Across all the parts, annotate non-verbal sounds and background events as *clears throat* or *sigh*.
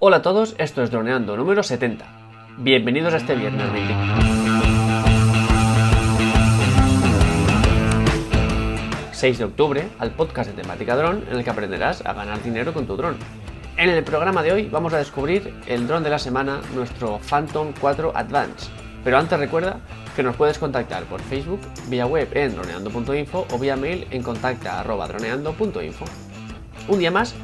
Hola a todos, esto es Droneando número 70. Bienvenidos a este viernes 20. ...6 de octubre, al podcast de temática dron, en el que aprenderás a ganar dinero con tu dron. En el programa de hoy vamos a descubrir el dron de la semana, nuestro Phantom 4 Advance. Pero antes recuerda que nos puedes contactar por Facebook, vía web en droneando.info o vía mail en contacta.droneando.info. Un día más,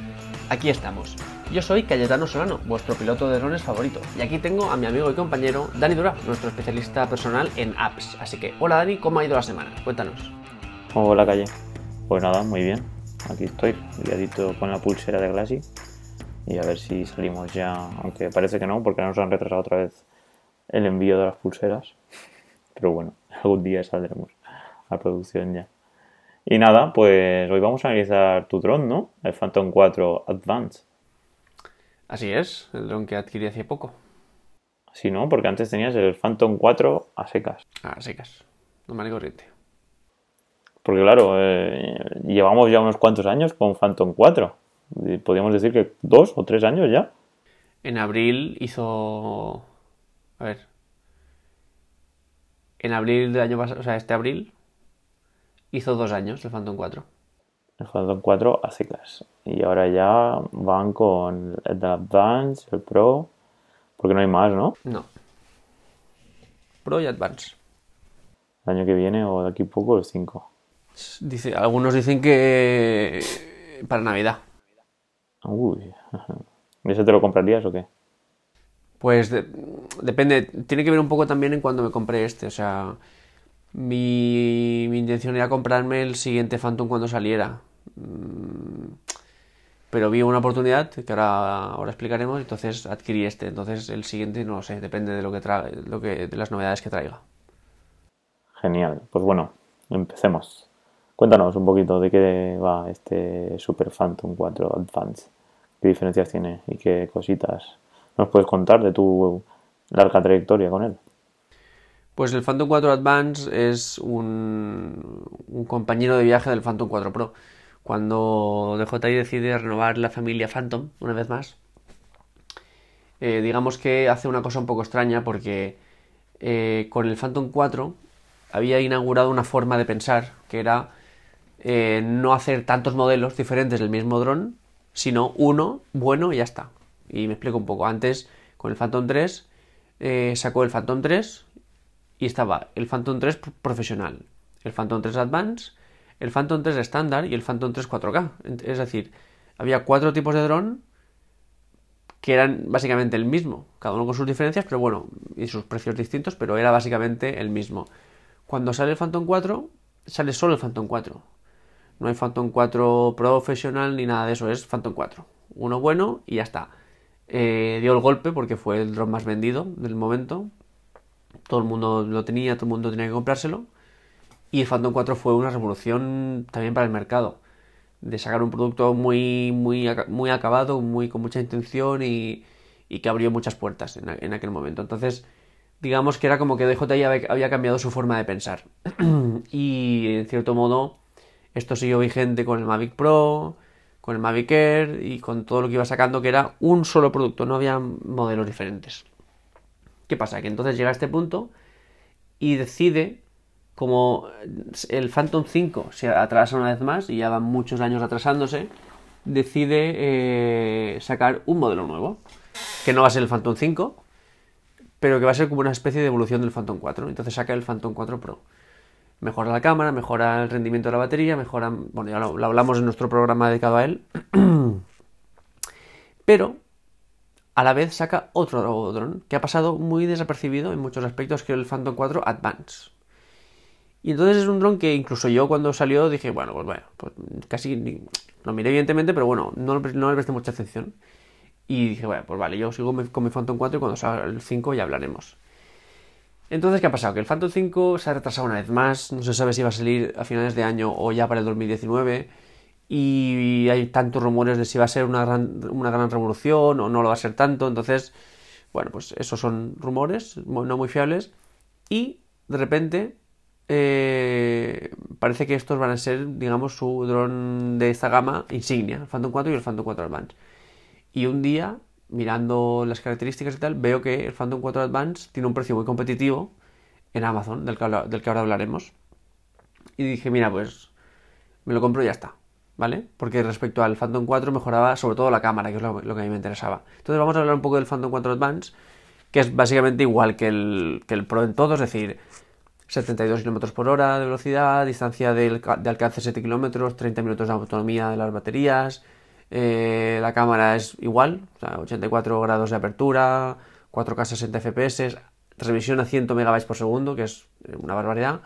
aquí estamos. Yo soy Cayetano Solano, vuestro piloto de drones favorito, y aquí tengo a mi amigo y compañero Dani Dura, nuestro especialista personal en apps. Así que, hola Dani, ¿cómo ha ido la semana? Cuéntanos. Hola Calle. Pues nada, muy bien. Aquí estoy, liadito con la pulsera de Glassy. Y a ver si salimos ya, aunque parece que no, porque nos han retrasado otra vez el envío de las pulseras. Pero bueno, *laughs* algún día saldremos a producción ya. Y nada, pues hoy vamos a analizar tu dron, ¿no? El Phantom 4 Advance. Así es, el dron que adquirí hace poco. Sí, ¿no? Porque antes tenías el Phantom 4 a secas. A secas, no me corriente. Porque claro, eh, llevamos ya unos cuantos años con Phantom 4. Podríamos decir que dos o tres años ya. En abril hizo... A ver. En abril del año pasado, o sea, este abril, hizo dos años el Phantom 4. El Phantom 4 a secas. Y ahora ya van con el Advance, el Pro, porque no hay más, ¿no? No. Pro y Advance. El año que viene o de aquí poco los 5. Dice, algunos dicen que para Navidad. Uy. ¿Y *laughs* ese te lo comprarías o qué? Pues depende, tiene que ver un poco también en cuando me compré este, o sea, mi, mi intención era comprarme el siguiente Phantom cuando saliera. Mm, pero vi una oportunidad que ahora, explicaremos, entonces adquirí este. Entonces el siguiente no lo sé, depende de lo que trae, lo que, de las novedades que traiga. Genial. Pues bueno, empecemos. Cuéntanos un poquito de qué va este Super Phantom 4 Advance. ¿Qué diferencias tiene y qué cositas nos puedes contar de tu larga trayectoria con él? Pues el Phantom 4 Advance es un, un compañero de viaje del Phantom 4 Pro. Cuando DJI decide renovar la familia Phantom una vez más, eh, digamos que hace una cosa un poco extraña porque eh, con el Phantom 4 había inaugurado una forma de pensar que era eh, no hacer tantos modelos diferentes del mismo dron, sino uno bueno y ya está. Y me explico un poco. Antes, con el Phantom 3, sacó el Phantom 3 y estaba el Phantom 3 profesional, el Phantom 3 Advance, el Phantom 3 estándar y el Phantom 3 4K. Es decir, había cuatro tipos de dron que eran básicamente el mismo, cada uno con sus diferencias, pero bueno, y sus precios distintos, pero era básicamente el mismo. Cuando sale el Phantom 4, sale solo el Phantom 4. No hay Phantom 4 profesional ni nada de eso, es Phantom 4. Uno bueno y ya está. Eh, dio el golpe porque fue el dron más vendido del momento. Todo el mundo lo tenía, todo el mundo tenía que comprárselo. Y el Phantom 4 fue una revolución también para el mercado. De sacar un producto muy, muy, muy acabado, muy, con mucha intención y, que abrió muchas puertas en, en, aquel momento. Entonces, digamos que era como que DJI había cambiado su forma de pensar. *clears throat* y en cierto modo, esto siguió vigente con el Mavic Pro, con el Mavic Air y con todo lo que iba sacando, que era un solo producto, no había modelos diferentes. ¿Qué pasa? Que entonces llega a este punto y decide como el Phantom 5 se atrasa una vez más y ya van muchos años atrasándose, decide eh, sacar un modelo nuevo, que no va a ser el Phantom 5, pero que va a ser como una especie de evolución del Phantom 4. Entonces saca el Phantom 4 Pro. Mejora la cámara, mejora el rendimiento de la batería, mejora... Bueno, ya lo hablamos en nuestro programa dedicado a él. *clears throat* pero a la vez saca otro dron que ha pasado muy desapercibido en muchos aspectos que el Phantom 4 Advance. Y entonces es un dron que incluso yo cuando salió dije, bueno, pues bueno, pues casi lo miré evidentemente, pero bueno, no, no le presté mucha atención. Y dije, bueno, pues vale, yo sigo con mi Phantom 4 y cuando salga el 5 ya hablaremos. Entonces, ¿qué ha pasado? Que el Phantom 5 se ha retrasado una vez más, no se sabe si va a salir a finales de año o ya para el 2019. Y hay tantos rumores de si va a ser una gran, una gran revolución o no lo va a ser tanto. Entonces, bueno, pues esos son rumores no muy fiables. Y de repente eh, parece que estos van a ser, digamos, su dron de esta gama insignia, el Phantom 4 y el Phantom 4 Advance. Y un día mirando las características y tal, veo que el Phantom 4 Advance tiene un precio muy competitivo en Amazon, del que, del que ahora hablaremos. Y dije, mira, pues me lo compro y ya está, ¿vale? Porque respecto al Phantom 4 mejoraba sobre todo la cámara, que es lo, que a mí me interesaba. Entonces vamos a hablar un poco del Phantom 4 Advance, que es básicamente igual que el, Pro en todo, es decir, 72 km por hora de velocidad, distancia de, de alcance 7 km, 30 minutos de autonomía de las baterías, eh, la cámara es igual, o sea, 84 grados de apertura, 4K 60 FPS, transmisión a 100 MB por segundo, que es una barbaridad.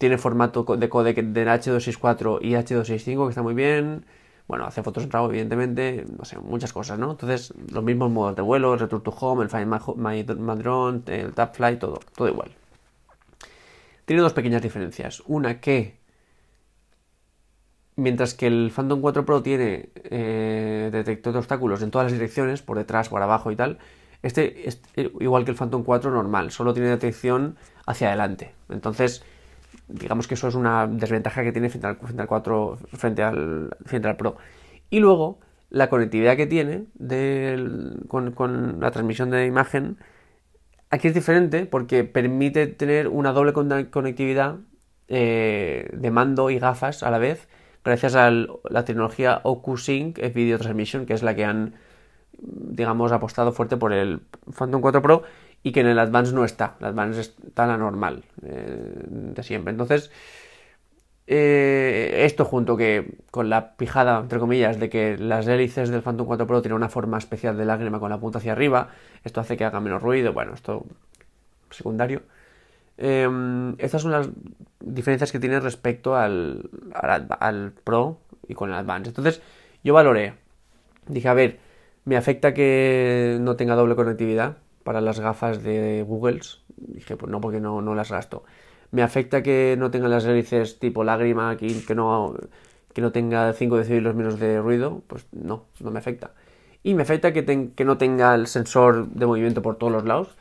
Tiene formato de codec de H264 y H265, que está muy bien. Bueno, hace fotos en RAW, evidentemente, no sé, muchas cosas, ¿no? Entonces, los mismos modos de vuelo, el Return to Home, el Find My, Drone, el Tap Fly, todo, todo igual. Tiene dos pequeñas diferencias. Una que Mientras que el Phantom 4 Pro tiene eh, detector de obstáculos en todas las direcciones, por detrás, por abajo y tal, este es igual que el Phantom 4 normal, solo tiene detección hacia adelante. Entonces, digamos que eso es una desventaja que tiene frente al, frente 4, frente al, frente Pro. Y luego, la conectividad que tiene con, la transmisión de imagen, aquí es diferente porque permite tener una doble conectividad eh, de mando y gafas a la vez gracias a la tecnología OcuSync Video Transmission, que es la que han, digamos, apostado fuerte por el Phantom 4 Pro y que en el Advance no está. El Advance está la normal eh, de siempre. Entonces, eh, esto junto que con la pijada, entre comillas, de que las hélices del Phantom 4 Pro tienen una forma especial de lágrima con la punta hacia arriba, esto hace que haga menos ruido. Bueno, esto secundario. Em, estas son las diferencias que tiene respecto al, al, Pro y con el Advance. Entonces, yo valoré. Dije, a ver, me afecta que no tenga doble conectividad para las gafas de Google. Dije, pues no, porque no, no las gasto. Me afecta que no tenga las hélices tipo lágrima, que, que, no, que no tenga 5 decibeles menos de ruido. Pues no, no me afecta. Y me afecta que, que no tenga el sensor de movimiento por todos los lados.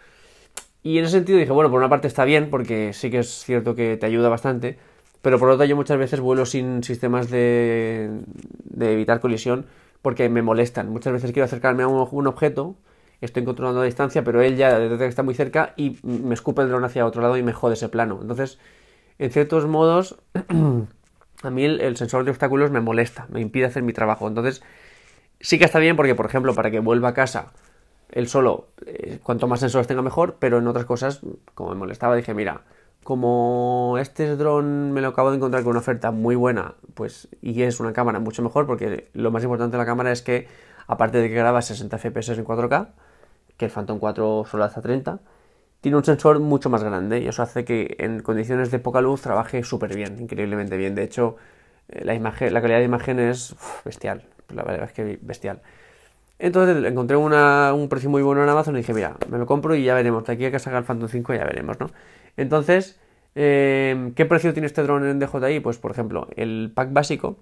Y en ese sentido dije, bueno, por una parte está bien, porque sí que es cierto que te ayuda bastante, pero por otra yo muchas veces vuelo sin sistemas de, de evitar colisión porque me molestan. Muchas veces quiero acercarme a un, objeto, estoy controlando la distancia, pero él ya desde que está muy cerca y me escupe el dron hacia otro lado y me jode ese plano. Entonces, en ciertos modos, *clears throat* a mí el, sensor de obstáculos me molesta, me impide hacer mi trabajo. Entonces, sí que está bien porque, por ejemplo, para que vuelva a casa él solo, eh, cuanto más sensores tenga mejor, pero en otras cosas, como me molestaba, dije, mira, como este dron me lo acabo de encontrar con una oferta muy buena, pues, y es una cámara mucho mejor, porque lo más importante de la cámara es que, aparte de que graba 60 fps en 4K, que el Phantom 4 solo hace 30, tiene un sensor mucho más grande y eso hace que en condiciones de poca luz trabaje súper bien, increíblemente bien. De hecho, eh, la, imagen, la calidad de imagen es bestial, la verdad es que bestial. Entonces encontré un precio muy bueno en Amazon y dije, mira, me lo compro y ya veremos. De aquí a que salga el Phantom 5 ya veremos, ¿no? Entonces, eh, ¿qué precio tiene este dron en DJI? Pues, por ejemplo, el pack básico,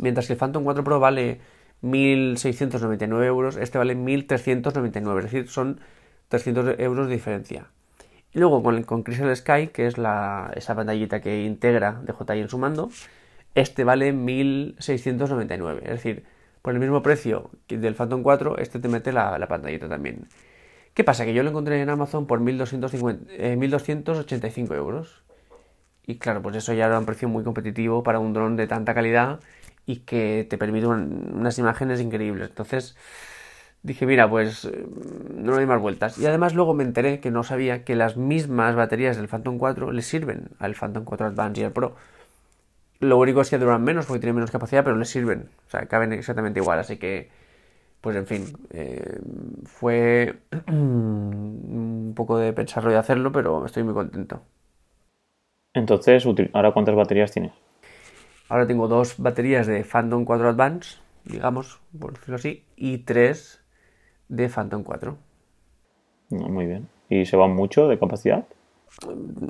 mientras que el Phantom 4 Pro vale 1.699 euros, este vale 1.399, es decir, son 300 euros de diferencia. Y luego con, con Crystal Sky, que es la, esa pantallita que integra DJI en su mando, este vale 1.699, es decir, por el mismo precio del Phantom 4, este te mete la, pantallita también. ¿Qué pasa? Que yo lo encontré en Amazon por 1250, 1285 eh, euros. Y claro, pues eso ya era un precio muy competitivo para un dron de tanta calidad y que te permite unas imágenes increíbles. Entonces dije, mira, pues eh, no hay más vueltas. Y además luego me enteré que no sabía que las mismas baterías del Phantom 4 le sirven al Phantom 4 Advance y al Pro. Lo único es que duran menos porque tienen menos capacidad, pero les sirven. O sea, caben exactamente igual. Así que, pues en fin, eh, fue un poco de pensarlo y hacerlo, pero estoy muy contento. Entonces, ¿ahora cuántas baterías tienes? Ahora tengo dos baterías de Phantom 4 Advance, digamos, por decirlo así, y tres de Phantom 4. Muy bien. ¿Y se van mucho de capacidad?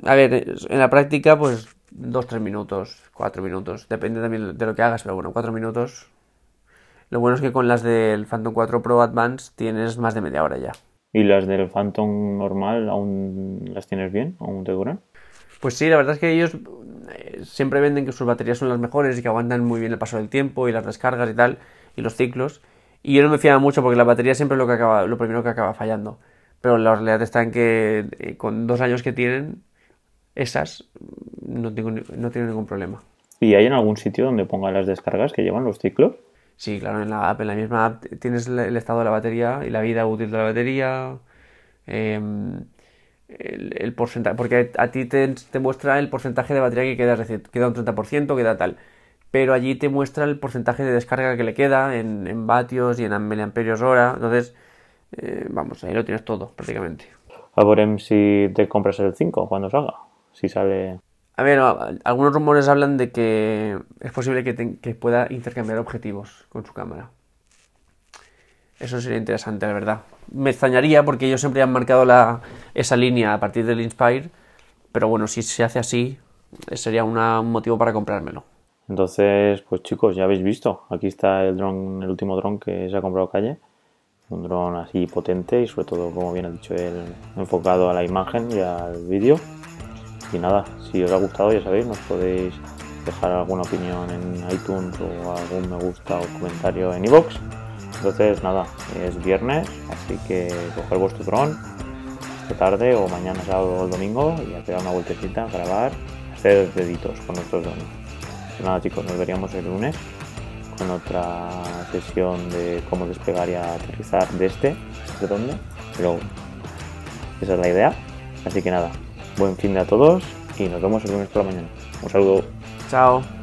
A ver, en la práctica, pues dos, tres minutos, cuatro minutos. Depende también de lo que hagas, pero bueno, cuatro minutos. Lo bueno es que con las del Phantom 4 Pro Advance tienes más de media hora ya. ¿Y las del Phantom normal aún las tienes bien? ¿Aún te duran? Pues sí, la verdad es que ellos eh, siempre venden que sus baterías son las mejores y que aguantan muy bien el paso del tiempo y las descargas y tal, y los ciclos. Y yo no me fiaba mucho porque la batería siempre es lo, que acaba, lo primero que acaba fallando. Pero la realidad está en que eh, con dos años que tienen, esas no, tengo, no tienen ningún problema. ¿Y hay en algún sitio donde pongan las descargas que llevan los ciclos? Sí, claro, en la app, en la misma app tienes el estado de la batería y la vida útil de la batería, em, el, porcentaje, porque a, ti te, muestra el porcentaje de batería que queda, es decir, queda un 30%, queda tal, pero allí te muestra el porcentaje de descarga que le queda en, vatios y en miliamperios hora, entonces, eh, vamos, ahí lo tienes todo prácticamente. A ver si te compras el 5 cuando salga, si sale... A ver, algunos rumores hablan de que es posible que, pueda intercambiar objetivos con su cámara. Eso sería interesante, la verdad. Me extrañaría porque ellos siempre han marcado la, esa línea a partir del Inspire, pero bueno, si se hace así, sería un motivo para comprármelo. Entonces, pues chicos, ya habéis visto, aquí está el dron, el último dron que se ha comprado calle. Un dron así potente y sobre todo, como bien ha dicho él, enfocado a la imagen y al vídeo. Y nada, si os ha gustado ya sabéis, nos podéis dejar alguna opinión en iTunes o algún me gusta o comentario en iVoox. Entonces nada, es viernes, así que coger vuestro dron esta tarde o mañana sábado o el domingo y a pegar una vueltecita, grabar, hacer deditos con nuestros drones. Pues nada chicos, nos veríamos el lunes con otra sesión de cómo despegar y aterrizar de este, de dónde, pero esa es la idea. Así que nada, Buen fin de a todos y nos vemos el lunes por la mañana. Un saludo. Chao.